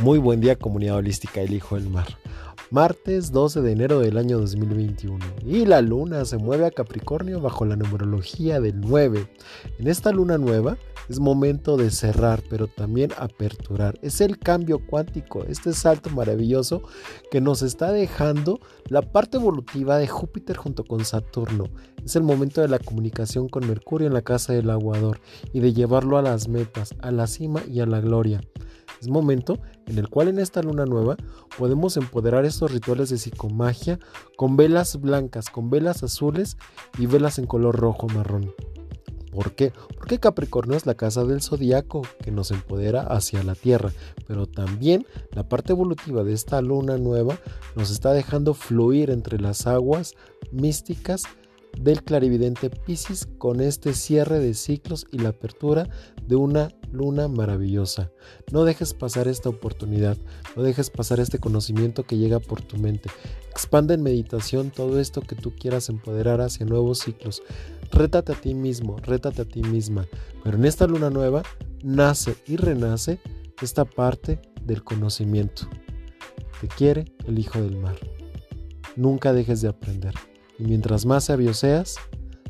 Muy buen día comunidad holística El Hijo del Mar. Martes 12 de enero del año 2021 y la luna se mueve a Capricornio bajo la numerología del 9. En esta luna nueva es momento de cerrar pero también aperturar. Es el cambio cuántico, este salto maravilloso que nos está dejando la parte evolutiva de Júpiter junto con Saturno. Es el momento de la comunicación con Mercurio en la casa del aguador y de llevarlo a las metas, a la cima y a la gloria. Es momento en el cual en esta luna nueva podemos empoderar estos rituales de psicomagia con velas blancas, con velas azules y velas en color rojo marrón. ¿Por qué? Porque Capricornio es la casa del zodiaco que nos empodera hacia la Tierra, pero también la parte evolutiva de esta luna nueva nos está dejando fluir entre las aguas místicas del clarividente Pisces con este cierre de ciclos y la apertura de una luna maravillosa. No dejes pasar esta oportunidad, no dejes pasar este conocimiento que llega por tu mente. Expande en meditación todo esto que tú quieras empoderar hacia nuevos ciclos. Rétate a ti mismo, rétate a ti misma. Pero en esta luna nueva nace y renace esta parte del conocimiento. Te quiere el Hijo del Mar. Nunca dejes de aprender. Y mientras más sabio seas,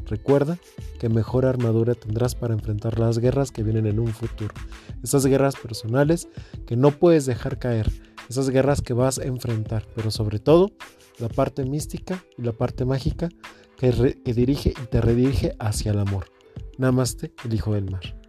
recuerda que mejor armadura tendrás para enfrentar las guerras que vienen en un futuro. Esas guerras personales que no puedes dejar caer. Esas guerras que vas a enfrentar. Pero sobre todo, la parte mística y la parte mágica que, dirige y te redirige hacia el amor. Namaste, el Hijo del Mar.